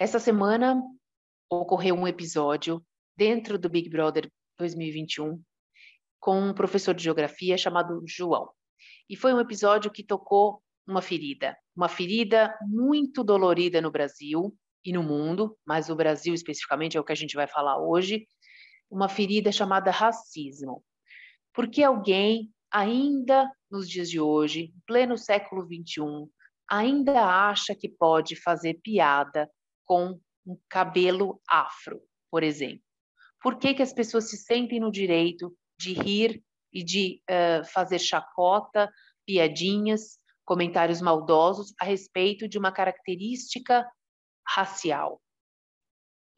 Essa semana ocorreu um episódio dentro do Big Brother 2021 com um professor de geografia chamado João. E foi um episódio que tocou uma ferida, uma ferida muito dolorida no Brasil e no mundo, mas o Brasil especificamente é o que a gente vai falar hoje, uma ferida chamada racismo. Porque alguém ainda nos dias de hoje, pleno século 21, ainda acha que pode fazer piada com um cabelo afro, por exemplo? Por que, que as pessoas se sentem no direito de rir e de uh, fazer chacota, piadinhas, comentários maldosos a respeito de uma característica racial?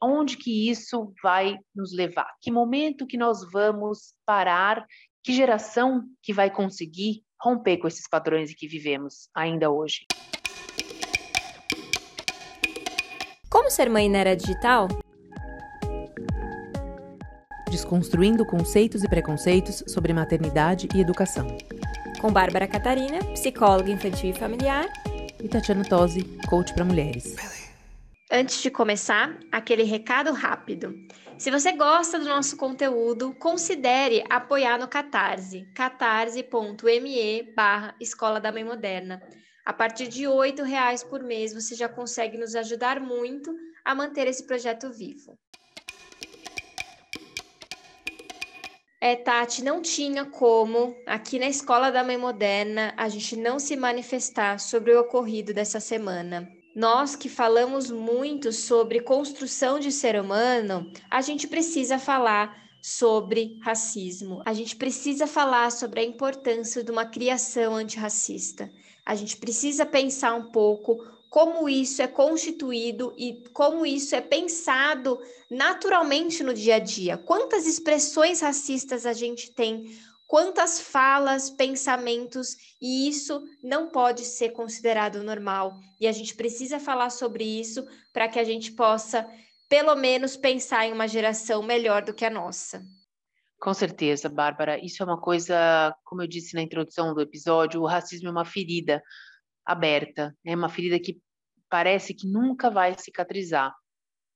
Onde que isso vai nos levar? Que momento que nós vamos parar? Que geração que vai conseguir romper com esses padrões em que vivemos ainda hoje? Ser mãe na era digital? Desconstruindo conceitos e preconceitos sobre maternidade e educação. Com Bárbara Catarina, psicóloga infantil e familiar. E Tatiana Tosi, coach para mulheres. Antes de começar, aquele recado rápido. Se você gosta do nosso conteúdo, considere apoiar no Catarse, catarse.me barra Escola da Mãe Moderna. A partir de R$ reais por mês, você já consegue nos ajudar muito a manter esse projeto vivo. É, Tati, não tinha como, aqui na Escola da Mãe Moderna, a gente não se manifestar sobre o ocorrido dessa semana. Nós que falamos muito sobre construção de ser humano, a gente precisa falar sobre racismo. A gente precisa falar sobre a importância de uma criação antirracista. A gente precisa pensar um pouco como isso é constituído e como isso é pensado naturalmente no dia a dia. Quantas expressões racistas a gente tem, quantas falas, pensamentos, e isso não pode ser considerado normal. E a gente precisa falar sobre isso para que a gente possa, pelo menos, pensar em uma geração melhor do que a nossa. Com certeza, Bárbara. Isso é uma coisa, como eu disse na introdução do episódio, o racismo é uma ferida aberta, é uma ferida que parece que nunca vai cicatrizar,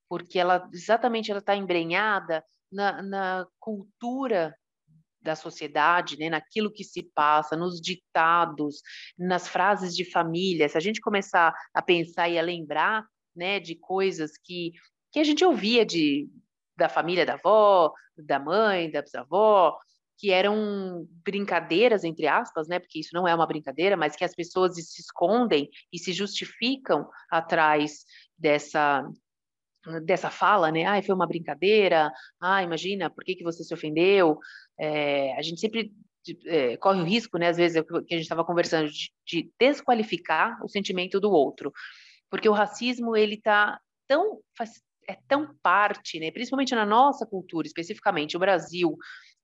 porque ela exatamente ela está embrenhada na, na cultura da sociedade, né, naquilo que se passa, nos ditados, nas frases de família. Se a gente começar a pensar e a lembrar, né, de coisas que que a gente ouvia de da família da avó, da mãe, da bisavó, que eram brincadeiras, entre aspas, né? Porque isso não é uma brincadeira, mas que as pessoas se escondem e se justificam atrás dessa dessa fala, né? Ah, foi uma brincadeira. Ah, imagina, por que, que você se ofendeu? É, a gente sempre é, corre o risco, né? Às vezes, é que a gente estava conversando, de, de, desqualificar o sentimento do outro, porque o racismo ele está tão é tão parte, né, principalmente na nossa cultura, especificamente o Brasil,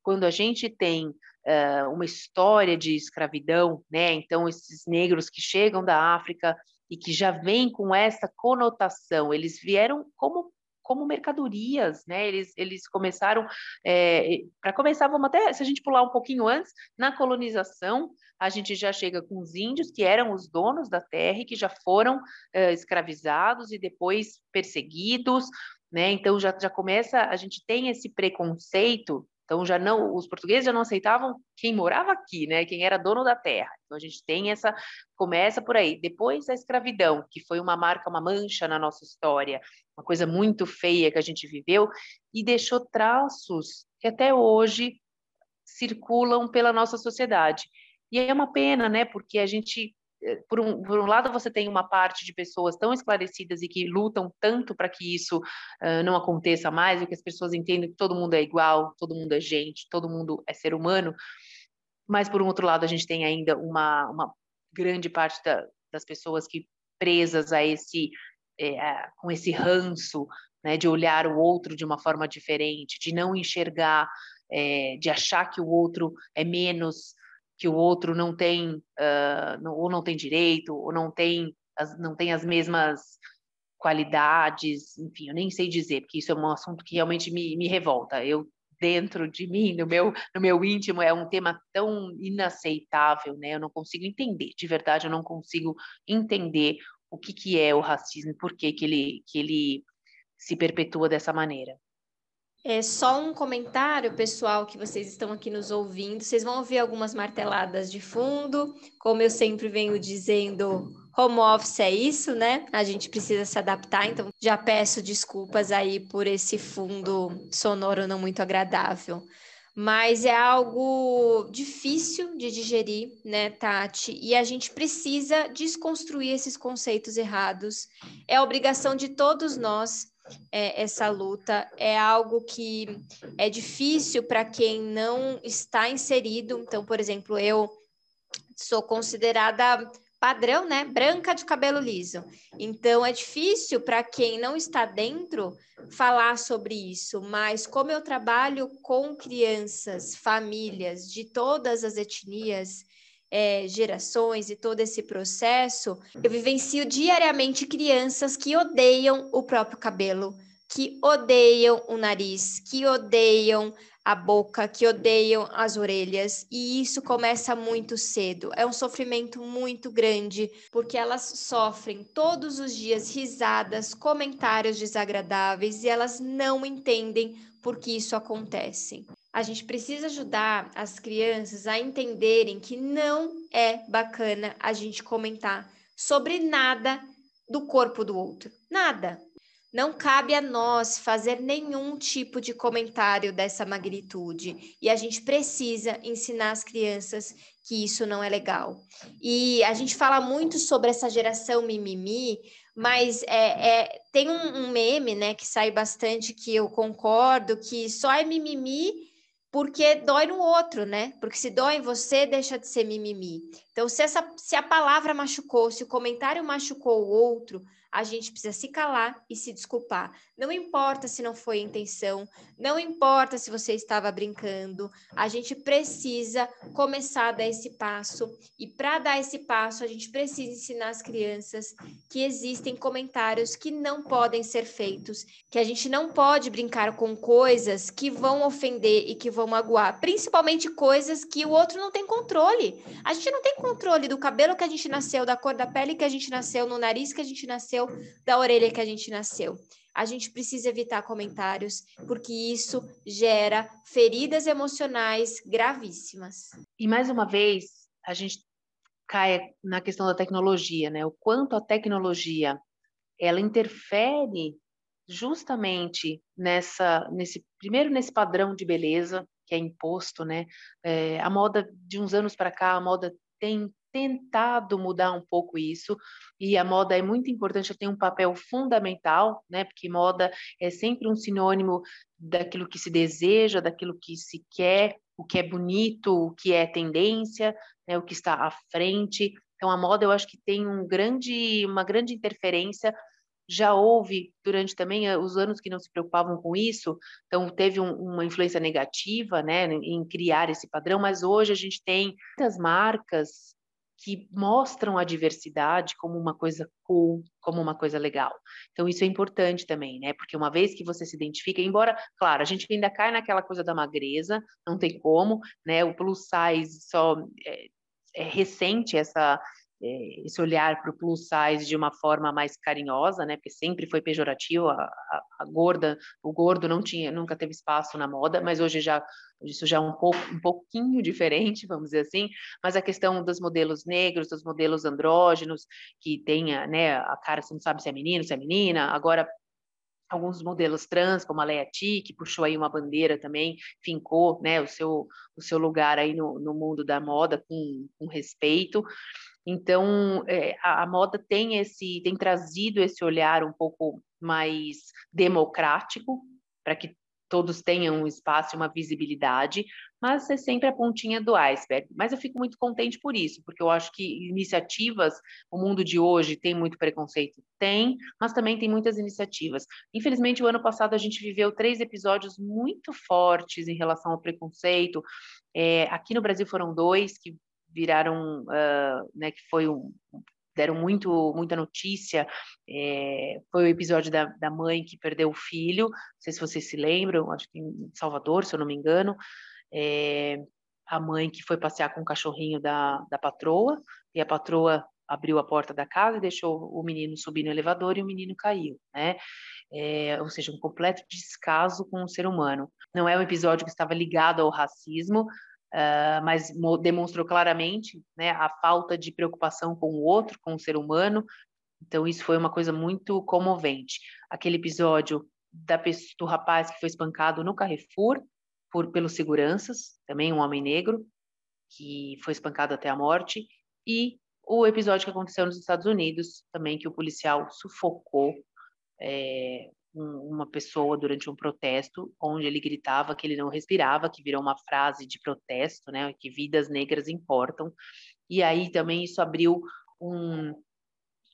quando a gente tem uh, uma história de escravidão, né, então esses negros que chegam da África e que já vêm com essa conotação, eles vieram como como mercadorias, né? Eles, eles começaram, é, para começar, vamos até, se a gente pular um pouquinho antes, na colonização, a gente já chega com os índios, que eram os donos da terra e que já foram é, escravizados e depois perseguidos, né? Então já, já começa, a gente tem esse preconceito então já não, os portugueses já não aceitavam quem morava aqui, né? Quem era dono da terra. Então a gente tem essa começa por aí. Depois a escravidão, que foi uma marca, uma mancha na nossa história, uma coisa muito feia que a gente viveu e deixou traços que até hoje circulam pela nossa sociedade. E é uma pena, né? Porque a gente por um, por um lado, você tem uma parte de pessoas tão esclarecidas e que lutam tanto para que isso uh, não aconteça mais, e que as pessoas entendam que todo mundo é igual, todo mundo é gente, todo mundo é ser humano. Mas, por um outro lado, a gente tem ainda uma, uma grande parte da, das pessoas que presas a esse, é, com esse ranço, né, de olhar o outro de uma forma diferente, de não enxergar, é, de achar que o outro é menos que o outro não tem, uh, não, ou não tem direito, ou não tem as, não tem as mesmas qualidades, enfim, eu nem sei dizer, porque isso é um assunto que realmente me, me revolta. Eu dentro de mim, no meu, no meu íntimo, é um tema tão inaceitável, né? Eu não consigo entender, de verdade, eu não consigo entender o que, que é o racismo, por que, que, ele, que ele se perpetua dessa maneira. É só um comentário, pessoal, que vocês estão aqui nos ouvindo. Vocês vão ouvir algumas marteladas de fundo, como eu sempre venho dizendo, home office é isso, né? A gente precisa se adaptar, então já peço desculpas aí por esse fundo sonoro não muito agradável mas é algo difícil de digerir, né, Tati? E a gente precisa desconstruir esses conceitos errados. É obrigação de todos nós é, essa luta. É algo que é difícil para quem não está inserido. Então, por exemplo, eu sou considerada padrão, né? Branca de cabelo liso. Então é difícil para quem não está dentro falar sobre isso, mas como eu trabalho com crianças, famílias de todas as etnias, é, gerações e todo esse processo, eu vivencio diariamente crianças que odeiam o próprio cabelo, que odeiam o nariz, que odeiam a boca, que odeiam as orelhas, e isso começa muito cedo. É um sofrimento muito grande, porque elas sofrem todos os dias risadas, comentários desagradáveis e elas não entendem por que isso acontece. A gente precisa ajudar as crianças a entenderem que não é bacana a gente comentar sobre nada do corpo do outro. Nada. Não cabe a nós fazer nenhum tipo de comentário dessa magnitude e a gente precisa ensinar as crianças que isso não é legal. E a gente fala muito sobre essa geração mimimi, mas é, é tem um, um, meme, né, que sai bastante que eu concordo que só é mimimi porque dói no outro, né? Porque se dói em você, deixa de ser mimimi. Então, se, essa, se a palavra machucou, se o comentário machucou o outro, a gente precisa se calar e se desculpar. Não importa se não foi intenção, não importa se você estava brincando, a gente precisa começar a dar esse passo. E para dar esse passo, a gente precisa ensinar as crianças que existem comentários que não podem ser feitos, que a gente não pode brincar com coisas que vão ofender e que vão magoar, principalmente coisas que o outro não tem controle. A gente não tem controle do cabelo que a gente nasceu, da cor da pele que a gente nasceu, no nariz que a gente nasceu nasceu, da orelha que a gente nasceu. A gente precisa evitar comentários, porque isso gera feridas emocionais gravíssimas. E mais uma vez, a gente cai na questão da tecnologia, né? O quanto a tecnologia ela interfere justamente nessa, nesse primeiro nesse padrão de beleza que é imposto, né? É, a moda de uns anos para cá, a moda tem tentado mudar um pouco isso, e a moda é muito importante, tem um papel fundamental, né? Porque moda é sempre um sinônimo daquilo que se deseja, daquilo que se quer, o que é bonito, o que é tendência, né? o que está à frente. Então a moda eu acho que tem um grande, uma grande interferência já houve durante também eh, os anos que não se preocupavam com isso, então teve um, uma influência negativa, né, em criar esse padrão, mas hoje a gente tem muitas marcas que mostram a diversidade como uma coisa cool, como uma coisa legal. Então isso é importante também, né? Porque uma vez que você se identifica, embora, claro, a gente ainda cai naquela coisa da magreza, não tem como, né? O plus size só é, é recente essa esse olhar para o plus size de uma forma mais carinhosa, né? Porque sempre foi pejorativo, a, a, a, gorda, o gordo não tinha, nunca teve espaço na moda, mas hoje já isso já é um pouco, um pouquinho diferente, vamos dizer assim. Mas a questão dos modelos negros, dos modelos andrógenos, que tenha, né? A cara você não sabe se é menino, se é menina. Agora alguns modelos trans, como a Leia T, que puxou aí uma bandeira também, fincou né, o, seu, o seu lugar aí no, no mundo da moda com, com respeito. Então, é, a, a, moda tem esse, tem trazido esse olhar um pouco mais democrático para que todos tenham um espaço uma visibilidade, mas é sempre a pontinha do iceberg. Mas eu fico muito contente por isso, porque eu acho que iniciativas, o mundo de hoje tem muito preconceito? Tem, mas também tem muitas iniciativas. Infelizmente, o ano passado a gente viveu três episódios muito fortes em relação ao preconceito. É, aqui no Brasil foram dois que viraram, uh, né, que foi um, deram muito, muita notícia, é, foi o episódio da, da mãe que perdeu o filho, não sei se vocês se lembram, acho que em Salvador, se eu não me engano, é, a mãe que foi passear com o cachorrinho da, da patroa, e a patroa abriu a porta da casa e deixou o menino subir no elevador e o menino caiu, né? É, ou seja, um completo descaso com o ser humano. Não é um episódio que estava ligado ao racismo, uh, mas demonstrou claramente né, a falta de preocupação com o outro, com o ser humano. Então, isso foi uma coisa muito comovente. Aquele episódio da, do rapaz que foi espancado no Carrefour por, pelos seguranças, também um homem negro, que foi espancado até a morte, e o episódio que aconteceu nos Estados Unidos, também que o policial sufocou é, uma pessoa durante um protesto, onde ele gritava que ele não respirava, que virou uma frase de protesto, né, que vidas negras importam. E aí também isso abriu um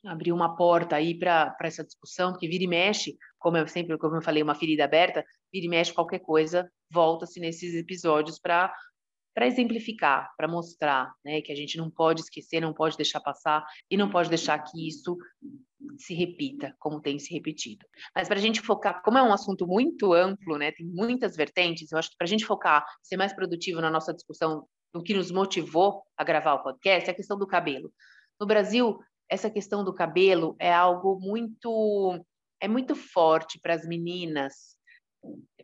abriu uma porta aí para essa discussão, porque vira e mexe, como eu sempre, como eu falei, uma ferida aberta, vira e mexe qualquer coisa, volta-se nesses episódios para para exemplificar, para mostrar né, que a gente não pode esquecer, não pode deixar passar e não pode deixar que isso se repita, como tem se repetido. Mas para a gente focar, como é um assunto muito amplo, né, tem muitas vertentes, eu acho que para a gente focar, ser mais produtivo na nossa discussão, no que nos motivou a gravar o podcast, é a questão do cabelo. No Brasil, essa questão do cabelo é algo muito é muito forte para as meninas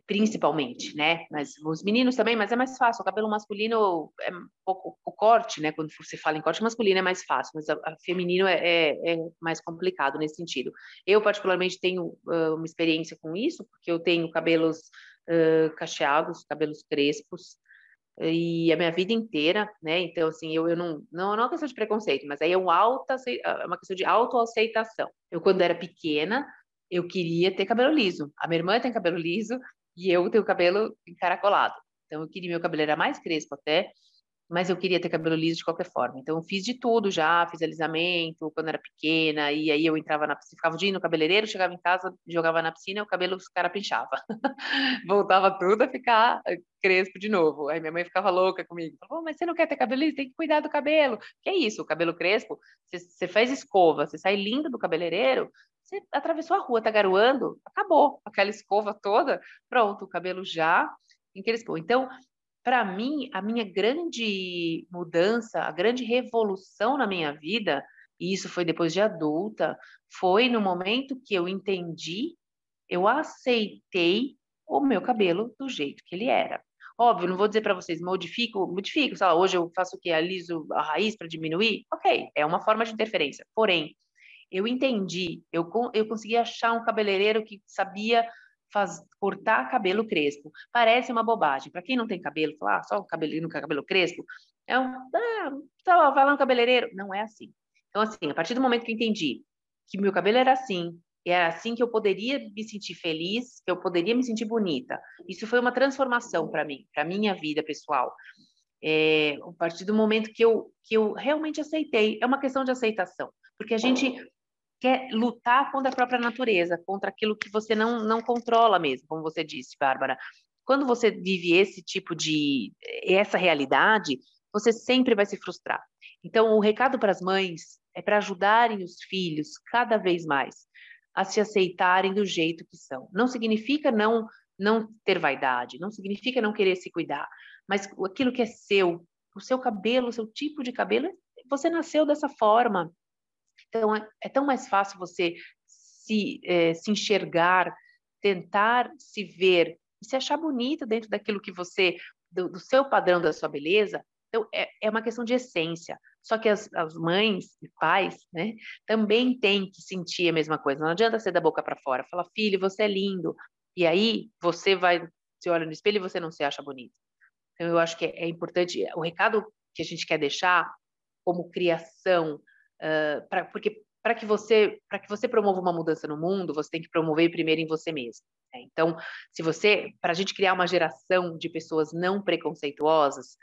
principalmente, né? Mas os meninos também, mas é mais fácil. O cabelo masculino é um pouco o corte, né? Quando você fala em corte masculino é mais fácil, mas a, a feminino é, é, é, mais complicado nesse sentido. Eu particularmente tenho uh, uma experiência com isso, porque eu tenho cabelos uh, cacheados, cabelos crespos e a minha vida inteira, né? Então assim, eu, eu não, não não é uma questão de preconceito, mas aí é uma alta é uma questão de autoaceitação. Eu quando era pequena eu queria ter cabelo liso. A minha irmã tem cabelo liso e eu tenho cabelo encaracolado. Então eu queria meu cabelo era mais crespo até, mas eu queria ter cabelo liso de qualquer forma. Então eu fiz de tudo já, fiz alisamento quando era pequena e aí eu entrava na piscina, ficava o dia no cabeleireiro, chegava em casa, jogava na piscina, o cabelo os cara pinchava. Voltava tudo a ficar crespo de novo. Aí minha mãe ficava louca comigo. Falou, mas você não quer ter cabelo liso? Tem que cuidar do cabelo. Que é isso? O cabelo crespo, você, faz escova, você sai lindo do cabeleireiro, você atravessou a rua, tá garoando, acabou aquela escova toda, pronto, o cabelo já encrespou. Então, para mim, a minha grande mudança, a grande revolução na minha vida, e isso foi depois de adulta, foi no momento que eu entendi, eu aceitei o meu cabelo do jeito que ele era. Óbvio, não vou dizer para vocês, modifico, modifico, sei lá, hoje eu faço o que? Aliso a raiz para diminuir? Ok, é uma forma de interferência. Porém, eu entendi, eu, eu consegui achar um cabeleireiro que sabia faz, cortar cabelo crespo. Parece uma bobagem. Para quem não tem cabelo, falar ah, só o cabelinho com cabelo crespo, é um, ah, tá, vai lá no cabeleireiro. Não é assim. Então, assim, a partir do momento que eu entendi que meu cabelo era assim, era assim que eu poderia me sentir feliz, que eu poderia me sentir bonita. Isso foi uma transformação para mim, para minha vida pessoal. É, a partir do momento que eu, que eu realmente aceitei, é uma questão de aceitação, porque a gente quer lutar contra a própria natureza, contra aquilo que você não, não controla mesmo, como você disse, Bárbara. Quando você vive esse tipo de essa realidade, você sempre vai se frustrar. Então, o recado para as mães é para ajudarem os filhos cada vez mais a se aceitarem do jeito que são. Não significa não não ter vaidade, não significa não querer se cuidar, mas aquilo que é seu, o seu cabelo, o seu tipo de cabelo, você nasceu dessa forma, então, é, é tão mais fácil você se, é, se enxergar, tentar se ver e se achar bonita dentro daquilo que você, do, do seu padrão da sua beleza. Então, é, é uma questão de essência. Só que as, as mães e pais, né, também têm que sentir a mesma coisa. Não adianta ser da boca para fora. Falar, filho, você é lindo. E aí, você vai, se olha no espelho e você não se acha bonito. Então, eu acho que é, é importante, o recado que a gente quer deixar como criação, pra, porque para que você para que você promova uma mudança no mundo, você tem que promover primeiro em você mesmo. Né? Então, se você para a gente criar uma geração de pessoas não preconceituosas,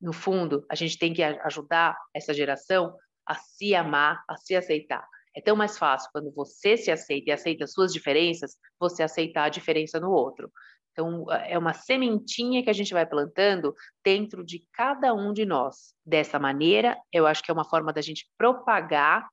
no fundo, a gente tem que ajudar essa geração a se amar, a se aceitar. É tão mais fácil quando você se aceita e aceita as suas diferenças, você aceitar a diferença no outro. Então, é uma sementinha que a gente vai plantando dentro de cada um de nós. Dessa maneira, eu acho que é uma forma da gente propagar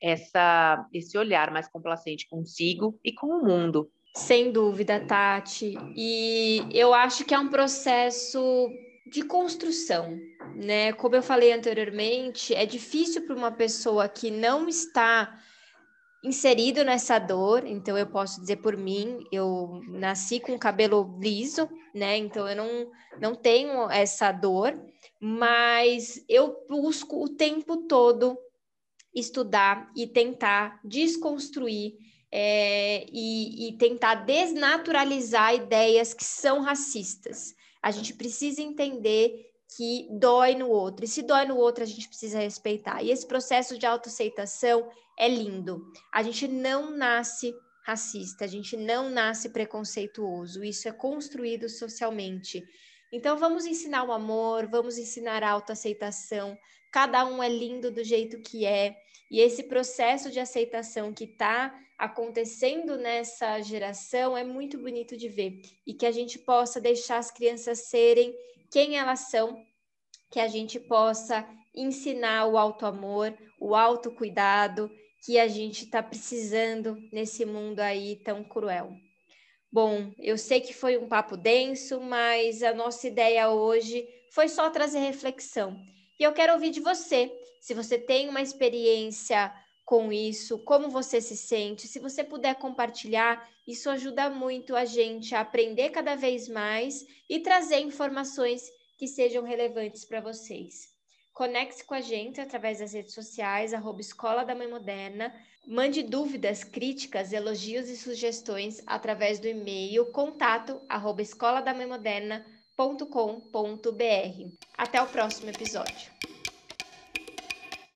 essa, esse olhar mais complacente consigo e com o mundo. Sem dúvida, Tati. E eu acho que é um processo de construção, né? Como eu falei anteriormente, é difícil para uma pessoa que não está inserido nessa dor, então eu posso dizer por mim, eu nasci com cabelo liso, né? Então eu não, não tenho essa dor, mas eu busco o tempo todo estudar e tentar desconstruir é, e, e tentar desnaturalizar ideias que são racistas. A gente precisa entender que dói no outro. E se dói no outro, a gente precisa respeitar. E esse processo de autoaceitação é lindo. A gente não nasce racista, a gente não nasce preconceituoso. Isso é construído socialmente. Então vamos ensinar o amor, vamos ensinar a autoaceitação. Cada um é lindo do jeito que é. E esse processo de aceitação que está acontecendo nessa geração é muito bonito de ver. E que a gente possa deixar as crianças serem quem elas são, que a gente possa ensinar o auto-amor, o autocuidado que a gente está precisando nesse mundo aí tão cruel. Bom, eu sei que foi um papo denso, mas a nossa ideia hoje foi só trazer reflexão. E eu quero ouvir de você, se você tem uma experiência com isso, como você se sente, se você puder compartilhar, isso ajuda muito a gente a aprender cada vez mais e trazer informações que sejam relevantes para vocês. Conecte-se com a gente através das redes sociais, arroba Escola da Mãe Moderna. Mande dúvidas, críticas, elogios e sugestões através do e-mail contato arroba escola da mãe moderna.com.br. Até o próximo episódio.